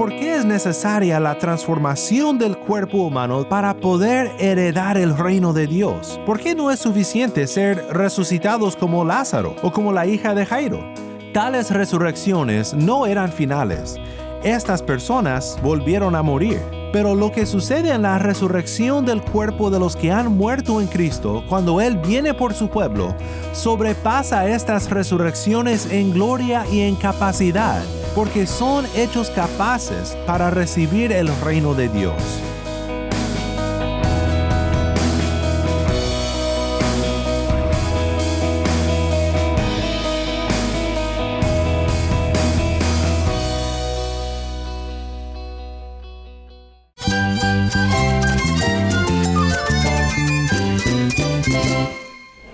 por qué es necesaria la transformación del cuerpo humano para poder heredar el reino de Dios. ¿Por qué no es suficiente ser resucitados como Lázaro o como la hija de Jairo? Tales resurrecciones no eran finales. Estas personas volvieron a morir. Pero lo que sucede en la resurrección del cuerpo de los que han muerto en Cristo cuando Él viene por su pueblo sobrepasa estas resurrecciones en gloria y en capacidad, porque son hechos capaces para recibir el reino de Dios.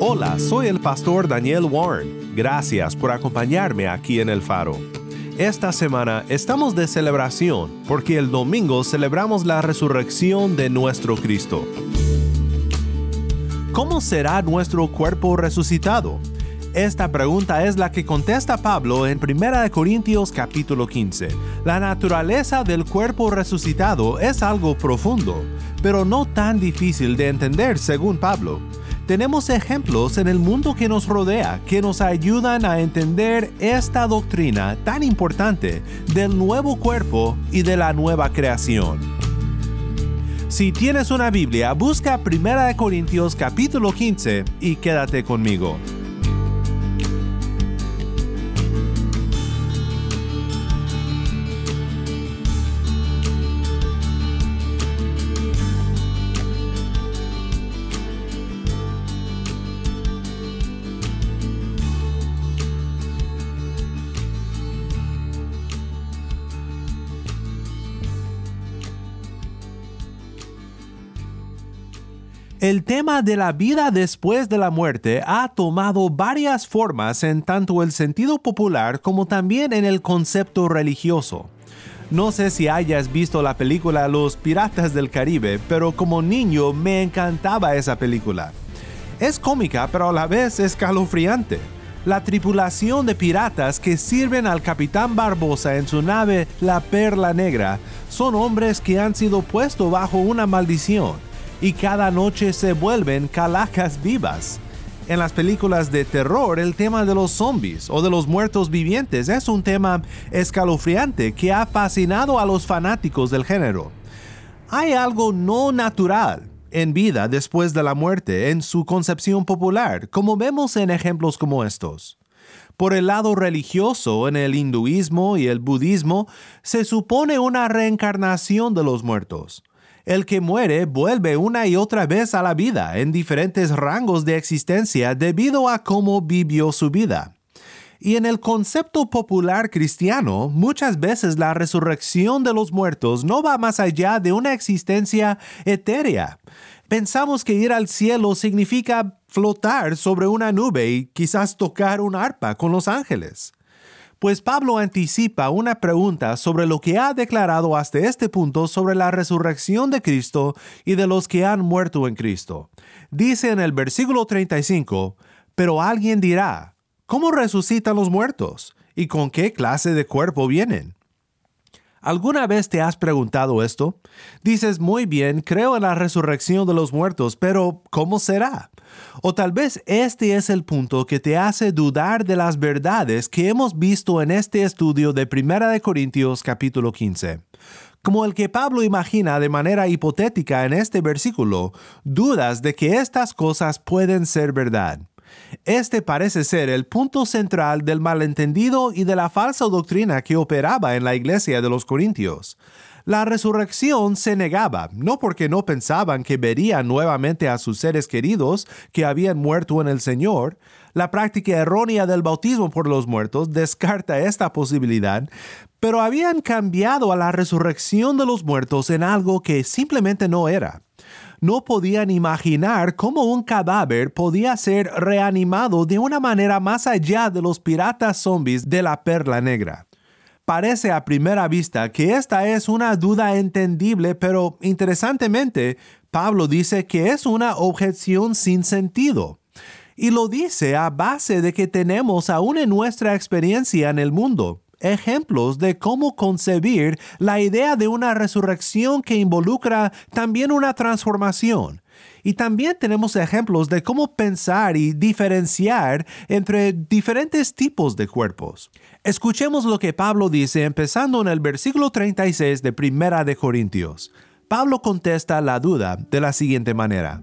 Hola, soy el pastor Daniel Warren. Gracias por acompañarme aquí en el faro. Esta semana estamos de celebración porque el domingo celebramos la resurrección de nuestro Cristo. ¿Cómo será nuestro cuerpo resucitado? Esta pregunta es la que contesta Pablo en 1 Corintios capítulo 15. La naturaleza del cuerpo resucitado es algo profundo, pero no tan difícil de entender según Pablo tenemos ejemplos en el mundo que nos rodea que nos ayudan a entender esta doctrina tan importante del nuevo cuerpo y de la nueva creación. Si tienes una Biblia, busca 1 Corintios capítulo 15 y quédate conmigo. El tema de la vida después de la muerte ha tomado varias formas en tanto el sentido popular como también en el concepto religioso. No sé si hayas visto la película Los Piratas del Caribe, pero como niño me encantaba esa película. Es cómica, pero a la vez escalofriante. La tripulación de piratas que sirven al capitán Barbosa en su nave La Perla Negra son hombres que han sido puestos bajo una maldición y cada noche se vuelven calacas vivas. En las películas de terror, el tema de los zombies o de los muertos vivientes es un tema escalofriante que ha fascinado a los fanáticos del género. Hay algo no natural en vida después de la muerte en su concepción popular, como vemos en ejemplos como estos. Por el lado religioso, en el hinduismo y el budismo, se supone una reencarnación de los muertos. El que muere vuelve una y otra vez a la vida en diferentes rangos de existencia debido a cómo vivió su vida. Y en el concepto popular cristiano, muchas veces la resurrección de los muertos no va más allá de una existencia etérea. Pensamos que ir al cielo significa flotar sobre una nube y quizás tocar un arpa con los ángeles. Pues Pablo anticipa una pregunta sobre lo que ha declarado hasta este punto sobre la resurrección de Cristo y de los que han muerto en Cristo. Dice en el versículo 35, pero alguien dirá, ¿cómo resucitan los muertos? ¿Y con qué clase de cuerpo vienen? ¿Alguna vez te has preguntado esto? Dices, muy bien, creo en la resurrección de los muertos, pero ¿cómo será? O tal vez este es el punto que te hace dudar de las verdades que hemos visto en este estudio de 1 de Corintios capítulo 15. Como el que Pablo imagina de manera hipotética en este versículo, dudas de que estas cosas pueden ser verdad. Este parece ser el punto central del malentendido y de la falsa doctrina que operaba en la iglesia de los Corintios. La resurrección se negaba, no porque no pensaban que verían nuevamente a sus seres queridos que habían muerto en el Señor. La práctica errónea del bautismo por los muertos descarta esta posibilidad, pero habían cambiado a la resurrección de los muertos en algo que simplemente no era. No podían imaginar cómo un cadáver podía ser reanimado de una manera más allá de los piratas zombies de la perla negra. Parece a primera vista que esta es una duda entendible, pero interesantemente, Pablo dice que es una objeción sin sentido. Y lo dice a base de que tenemos aún en nuestra experiencia en el mundo ejemplos de cómo concebir la idea de una resurrección que involucra también una transformación. Y también tenemos ejemplos de cómo pensar y diferenciar entre diferentes tipos de cuerpos. Escuchemos lo que Pablo dice empezando en el versículo 36 de Primera de Corintios. Pablo contesta la duda de la siguiente manera.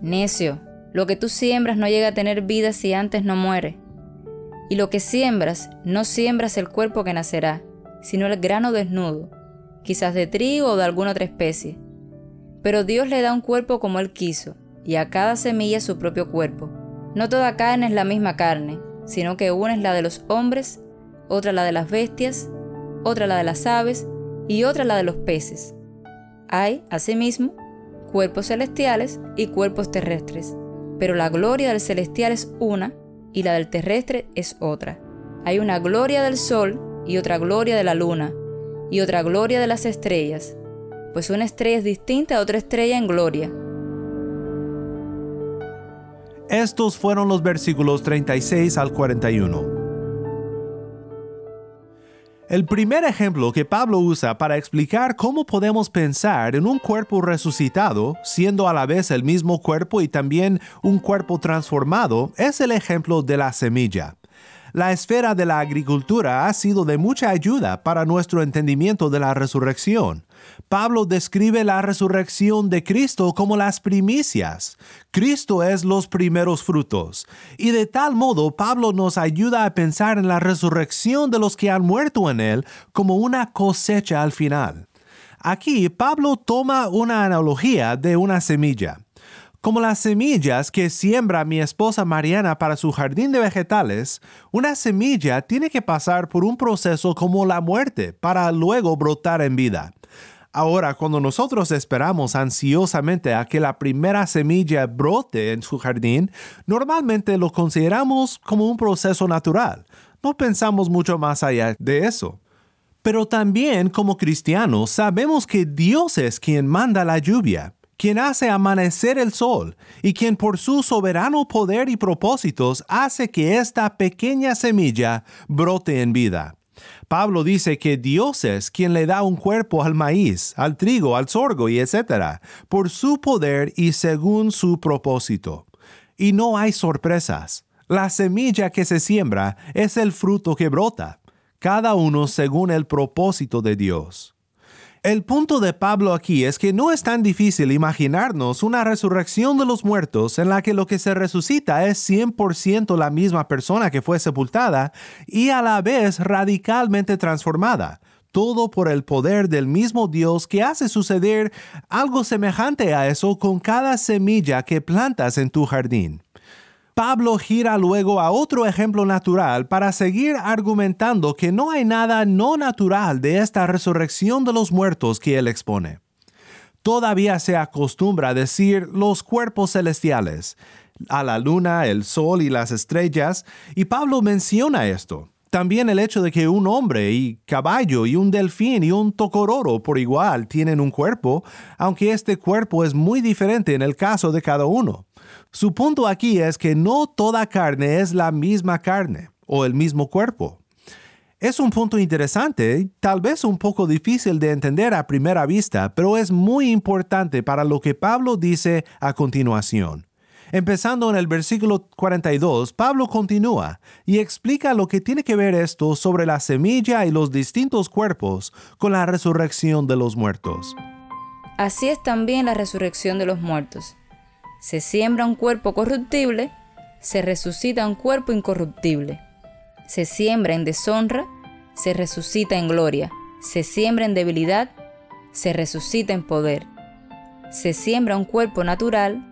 Necio, lo que tú siembras no llega a tener vida si antes no muere. Y lo que siembras, no siembras el cuerpo que nacerá, sino el grano desnudo, quizás de trigo o de alguna otra especie. Pero Dios le da un cuerpo como Él quiso, y a cada semilla su propio cuerpo. No toda carne es la misma carne, sino que una es la de los hombres, otra la de las bestias, otra la de las aves y otra la de los peces. Hay, asimismo, cuerpos celestiales y cuerpos terrestres, pero la gloria del celestial es una y la del terrestre es otra. Hay una gloria del sol y otra gloria de la luna y otra gloria de las estrellas, pues una estrella es distinta a otra estrella en gloria. Estos fueron los versículos 36 al 41. El primer ejemplo que Pablo usa para explicar cómo podemos pensar en un cuerpo resucitado, siendo a la vez el mismo cuerpo y también un cuerpo transformado, es el ejemplo de la semilla. La esfera de la agricultura ha sido de mucha ayuda para nuestro entendimiento de la resurrección. Pablo describe la resurrección de Cristo como las primicias. Cristo es los primeros frutos. Y de tal modo Pablo nos ayuda a pensar en la resurrección de los que han muerto en él como una cosecha al final. Aquí Pablo toma una analogía de una semilla. Como las semillas que siembra mi esposa Mariana para su jardín de vegetales, una semilla tiene que pasar por un proceso como la muerte para luego brotar en vida. Ahora, cuando nosotros esperamos ansiosamente a que la primera semilla brote en su jardín, normalmente lo consideramos como un proceso natural. No pensamos mucho más allá de eso. Pero también como cristianos sabemos que Dios es quien manda la lluvia, quien hace amanecer el sol y quien por su soberano poder y propósitos hace que esta pequeña semilla brote en vida. Pablo dice que Dios es quien le da un cuerpo al maíz, al trigo, al sorgo y etc., por su poder y según su propósito. Y no hay sorpresas. La semilla que se siembra es el fruto que brota, cada uno según el propósito de Dios. El punto de Pablo aquí es que no es tan difícil imaginarnos una resurrección de los muertos en la que lo que se resucita es 100% la misma persona que fue sepultada y a la vez radicalmente transformada, todo por el poder del mismo Dios que hace suceder algo semejante a eso con cada semilla que plantas en tu jardín. Pablo gira luego a otro ejemplo natural para seguir argumentando que no hay nada no natural de esta resurrección de los muertos que él expone. Todavía se acostumbra a decir los cuerpos celestiales, a la luna, el sol y las estrellas, y Pablo menciona esto. También el hecho de que un hombre y caballo y un delfín y un tocororo por igual tienen un cuerpo, aunque este cuerpo es muy diferente en el caso de cada uno. Su punto aquí es que no toda carne es la misma carne o el mismo cuerpo. Es un punto interesante, tal vez un poco difícil de entender a primera vista, pero es muy importante para lo que Pablo dice a continuación. Empezando en el versículo 42, Pablo continúa y explica lo que tiene que ver esto sobre la semilla y los distintos cuerpos con la resurrección de los muertos. Así es también la resurrección de los muertos se siembra un cuerpo corruptible, se resucita un cuerpo incorruptible. Se siembra en deshonra, se resucita en gloria. Se siembra en debilidad, se resucita en poder. Se siembra un cuerpo natural,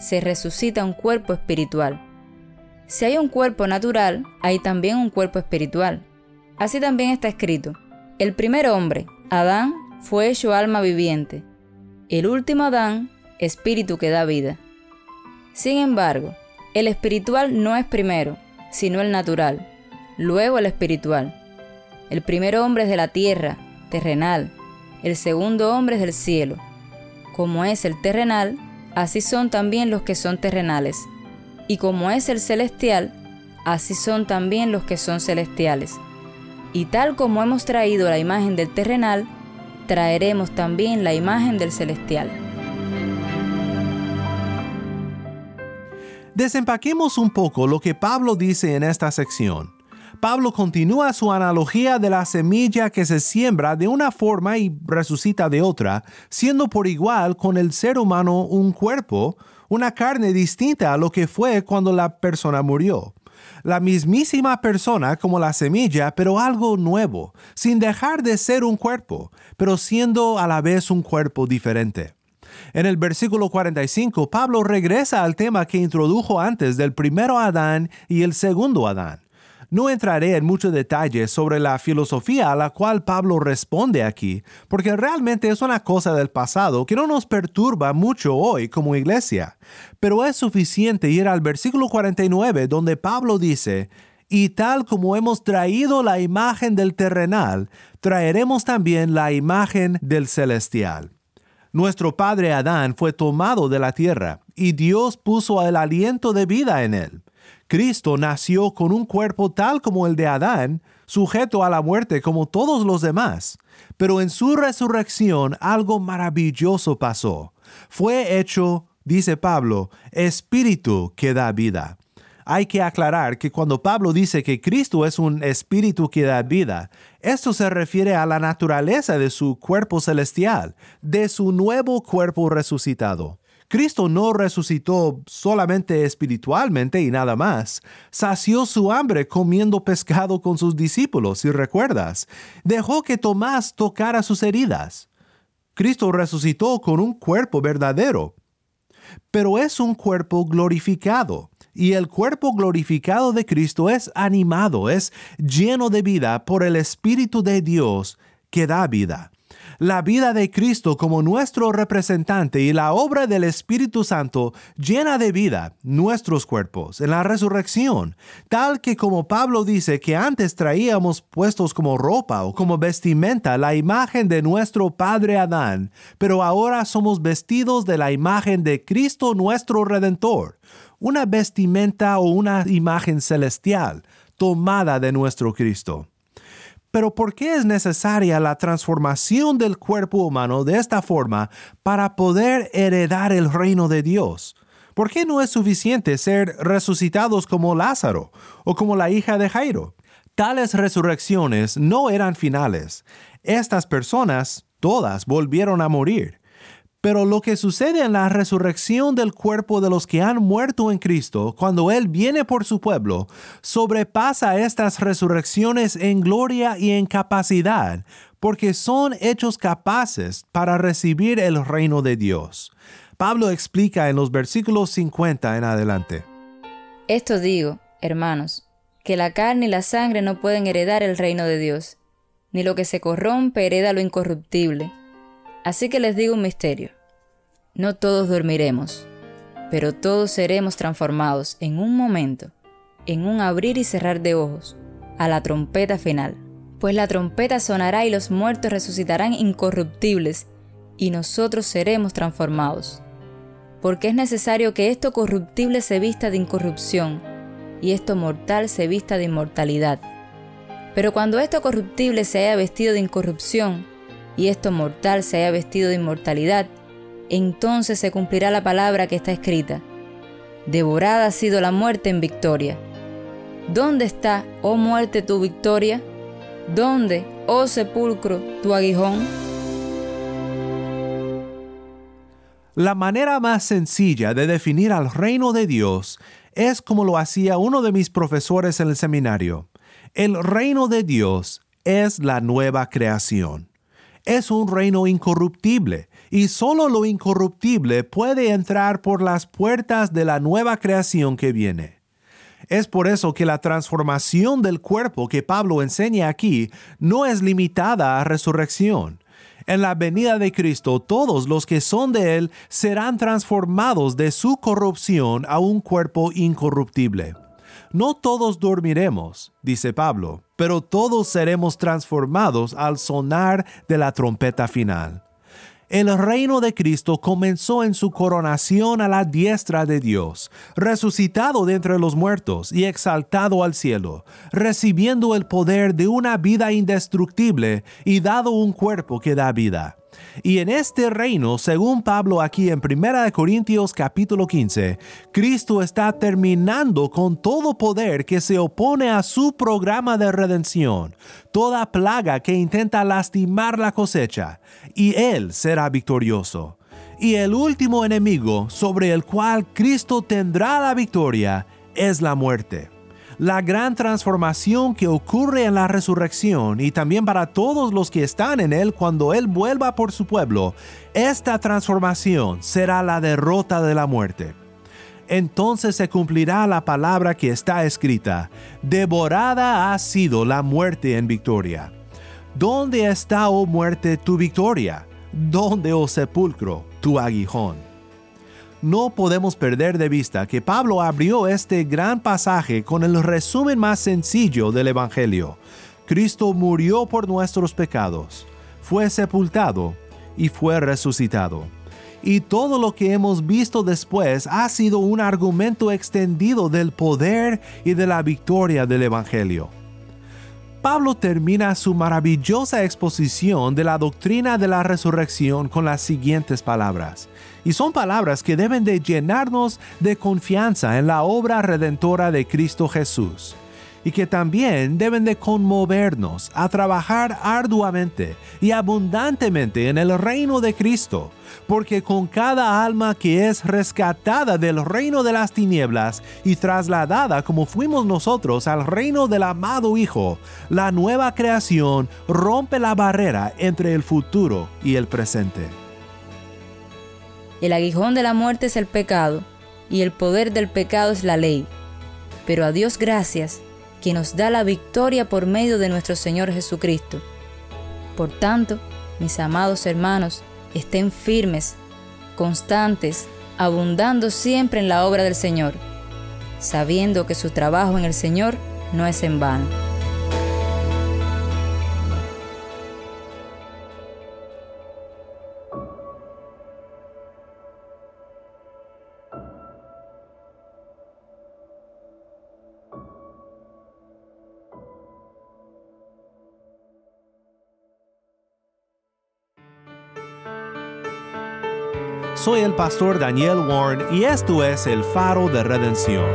se resucita un cuerpo espiritual. Si hay un cuerpo natural, hay también un cuerpo espiritual. Así también está escrito. El primer hombre, Adán, fue hecho alma viviente. El último Adán, espíritu que da vida. Sin embargo, el espiritual no es primero, sino el natural, luego el espiritual. El primer hombre es de la tierra, terrenal, el segundo hombre es del cielo. Como es el terrenal, así son también los que son terrenales. Y como es el celestial, así son también los que son celestiales. Y tal como hemos traído la imagen del terrenal, traeremos también la imagen del celestial. Desempaquemos un poco lo que Pablo dice en esta sección. Pablo continúa su analogía de la semilla que se siembra de una forma y resucita de otra, siendo por igual con el ser humano un cuerpo, una carne distinta a lo que fue cuando la persona murió. La mismísima persona como la semilla, pero algo nuevo, sin dejar de ser un cuerpo, pero siendo a la vez un cuerpo diferente. En el versículo 45, Pablo regresa al tema que introdujo antes del primero Adán y el segundo Adán. No entraré en mucho detalle sobre la filosofía a la cual Pablo responde aquí, porque realmente es una cosa del pasado que no nos perturba mucho hoy como iglesia. Pero es suficiente ir al versículo 49 donde Pablo dice, y tal como hemos traído la imagen del terrenal, traeremos también la imagen del celestial. Nuestro padre Adán fue tomado de la tierra, y Dios puso el aliento de vida en él. Cristo nació con un cuerpo tal como el de Adán, sujeto a la muerte como todos los demás. Pero en su resurrección algo maravilloso pasó. Fue hecho, dice Pablo, espíritu que da vida. Hay que aclarar que cuando Pablo dice que Cristo es un espíritu que da vida, esto se refiere a la naturaleza de su cuerpo celestial, de su nuevo cuerpo resucitado. Cristo no resucitó solamente espiritualmente y nada más. Sació su hambre comiendo pescado con sus discípulos, si recuerdas. Dejó que Tomás tocara sus heridas. Cristo resucitó con un cuerpo verdadero, pero es un cuerpo glorificado. Y el cuerpo glorificado de Cristo es animado, es lleno de vida por el Espíritu de Dios que da vida. La vida de Cristo como nuestro representante y la obra del Espíritu Santo llena de vida nuestros cuerpos en la resurrección, tal que como Pablo dice que antes traíamos puestos como ropa o como vestimenta la imagen de nuestro Padre Adán, pero ahora somos vestidos de la imagen de Cristo nuestro Redentor una vestimenta o una imagen celestial tomada de nuestro Cristo. Pero ¿por qué es necesaria la transformación del cuerpo humano de esta forma para poder heredar el reino de Dios? ¿Por qué no es suficiente ser resucitados como Lázaro o como la hija de Jairo? Tales resurrecciones no eran finales. Estas personas, todas, volvieron a morir. Pero lo que sucede en la resurrección del cuerpo de los que han muerto en Cristo, cuando Él viene por su pueblo, sobrepasa estas resurrecciones en gloria y en capacidad, porque son hechos capaces para recibir el reino de Dios. Pablo explica en los versículos 50 en adelante. Esto digo, hermanos, que la carne y la sangre no pueden heredar el reino de Dios, ni lo que se corrompe hereda lo incorruptible Así que les digo un misterio. No todos dormiremos, pero todos seremos transformados en un momento, en un abrir y cerrar de ojos, a la trompeta final. Pues la trompeta sonará y los muertos resucitarán incorruptibles, y nosotros seremos transformados. Porque es necesario que esto corruptible se vista de incorrupción, y esto mortal se vista de inmortalidad. Pero cuando esto corruptible se haya vestido de incorrupción, y esto mortal se haya vestido de inmortalidad, entonces se cumplirá la palabra que está escrita. Devorada ha sido la muerte en victoria. ¿Dónde está, oh muerte, tu victoria? ¿Dónde, oh sepulcro, tu aguijón? La manera más sencilla de definir al reino de Dios es como lo hacía uno de mis profesores en el seminario. El reino de Dios es la nueva creación. Es un reino incorruptible, y solo lo incorruptible puede entrar por las puertas de la nueva creación que viene. Es por eso que la transformación del cuerpo que Pablo enseña aquí no es limitada a resurrección. En la venida de Cristo todos los que son de Él serán transformados de su corrupción a un cuerpo incorruptible. No todos dormiremos, dice Pablo, pero todos seremos transformados al sonar de la trompeta final. El reino de Cristo comenzó en su coronación a la diestra de Dios, resucitado de entre los muertos y exaltado al cielo, recibiendo el poder de una vida indestructible y dado un cuerpo que da vida. Y en este reino, según Pablo aquí en 1 Corintios capítulo 15, Cristo está terminando con todo poder que se opone a su programa de redención, toda plaga que intenta lastimar la cosecha, y Él será victorioso. Y el último enemigo sobre el cual Cristo tendrá la victoria es la muerte la gran transformación que ocurre en la resurrección y también para todos los que están en Él cuando Él vuelva por su pueblo, esta transformación será la derrota de la muerte. Entonces se cumplirá la palabra que está escrita, devorada ha sido la muerte en victoria. ¿Dónde está, oh muerte, tu victoria? ¿Dónde, oh sepulcro, tu aguijón? No podemos perder de vista que Pablo abrió este gran pasaje con el resumen más sencillo del Evangelio. Cristo murió por nuestros pecados, fue sepultado y fue resucitado. Y todo lo que hemos visto después ha sido un argumento extendido del poder y de la victoria del Evangelio. Pablo termina su maravillosa exposición de la doctrina de la resurrección con las siguientes palabras. Y son palabras que deben de llenarnos de confianza en la obra redentora de Cristo Jesús y que también deben de conmovernos a trabajar arduamente y abundantemente en el reino de Cristo, porque con cada alma que es rescatada del reino de las tinieblas y trasladada como fuimos nosotros al reino del amado Hijo, la nueva creación rompe la barrera entre el futuro y el presente. El aguijón de la muerte es el pecado, y el poder del pecado es la ley. Pero a Dios gracias, que nos da la victoria por medio de nuestro Señor Jesucristo. Por tanto, mis amados hermanos, estén firmes, constantes, abundando siempre en la obra del Señor, sabiendo que su trabajo en el Señor no es en vano. Soy el pastor Daniel Warren y esto es el faro de redención.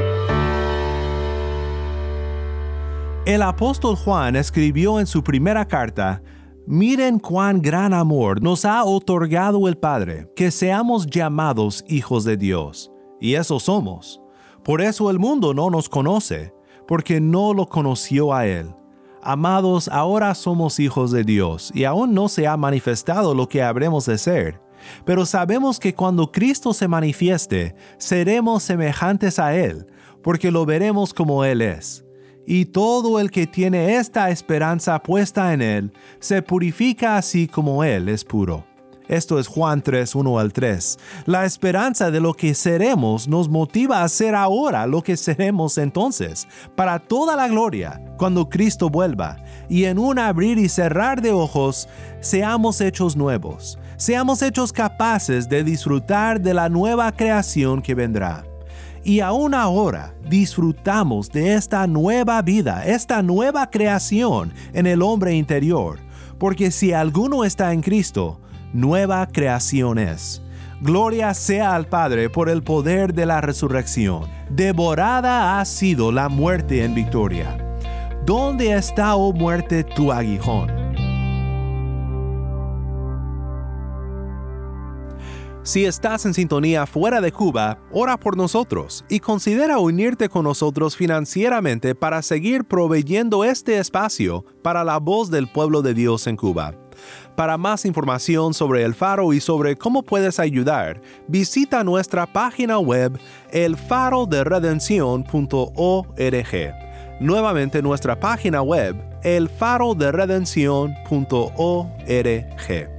El apóstol Juan escribió en su primera carta, Miren cuán gran amor nos ha otorgado el Padre, que seamos llamados hijos de Dios. Y eso somos. Por eso el mundo no nos conoce, porque no lo conoció a Él. Amados, ahora somos hijos de Dios, y aún no se ha manifestado lo que habremos de ser pero sabemos que cuando Cristo se manifieste, seremos semejantes a Él, porque lo veremos como Él es. Y todo el que tiene esta esperanza puesta en Él, se purifica así como Él es puro. Esto es Juan 3, 1 al 3. La esperanza de lo que seremos nos motiva a ser ahora lo que seremos entonces, para toda la gloria, cuando Cristo vuelva, y en un abrir y cerrar de ojos, seamos hechos nuevos seamos hechos capaces de disfrutar de la nueva creación que vendrá. Y aún ahora disfrutamos de esta nueva vida, esta nueva creación en el hombre interior, porque si alguno está en Cristo, nueva creación es. Gloria sea al Padre por el poder de la resurrección. Devorada ha sido la muerte en victoria. ¿Dónde está, oh muerte, tu aguijón? Si estás en sintonía fuera de Cuba, ora por nosotros y considera unirte con nosotros financieramente para seguir proveyendo este espacio para la voz del pueblo de Dios en Cuba. Para más información sobre el faro y sobre cómo puedes ayudar, visita nuestra página web elfaroderedencion.org. Nuevamente nuestra página web elfaroderedencion.org.